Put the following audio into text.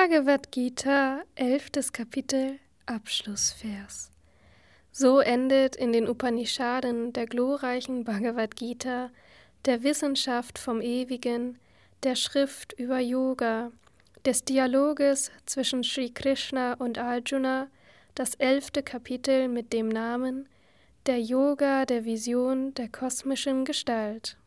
Bhagavad Gita, elftes Kapitel, Abschlussvers. So endet in den Upanishaden der glorreichen Bhagavad Gita, der Wissenschaft vom Ewigen, der Schrift über Yoga, des Dialoges zwischen Sri Krishna und Arjuna, das elfte Kapitel mit dem Namen Der Yoga der Vision der kosmischen Gestalt.